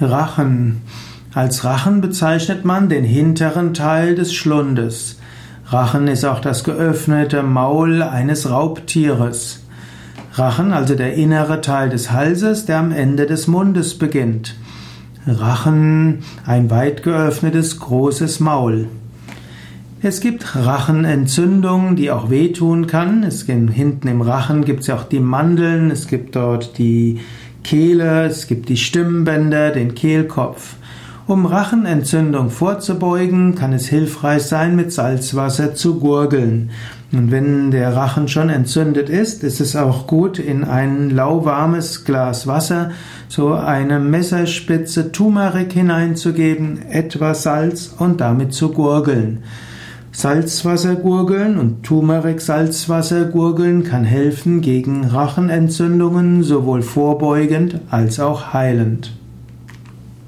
Rachen. Als Rachen bezeichnet man den hinteren Teil des Schlundes. Rachen ist auch das geöffnete Maul eines Raubtieres. Rachen, also der innere Teil des Halses, der am Ende des Mundes beginnt. Rachen, ein weit geöffnetes großes Maul. Es gibt Rachenentzündungen, die auch wehtun kann. Es gibt, hinten im Rachen gibt es ja auch die Mandeln, es gibt dort die Kehle, es gibt die Stimmbänder, den Kehlkopf. Um Rachenentzündung vorzubeugen, kann es hilfreich sein, mit Salzwasser zu gurgeln. Und wenn der Rachen schon entzündet ist, ist es auch gut, in ein lauwarmes Glas Wasser so eine Messerspitze Turmeric hineinzugeben, etwas Salz und damit zu gurgeln. Salzwassergurgeln und Turmeric-Salzwassergurgeln kann helfen gegen Rachenentzündungen, sowohl vorbeugend als auch heilend.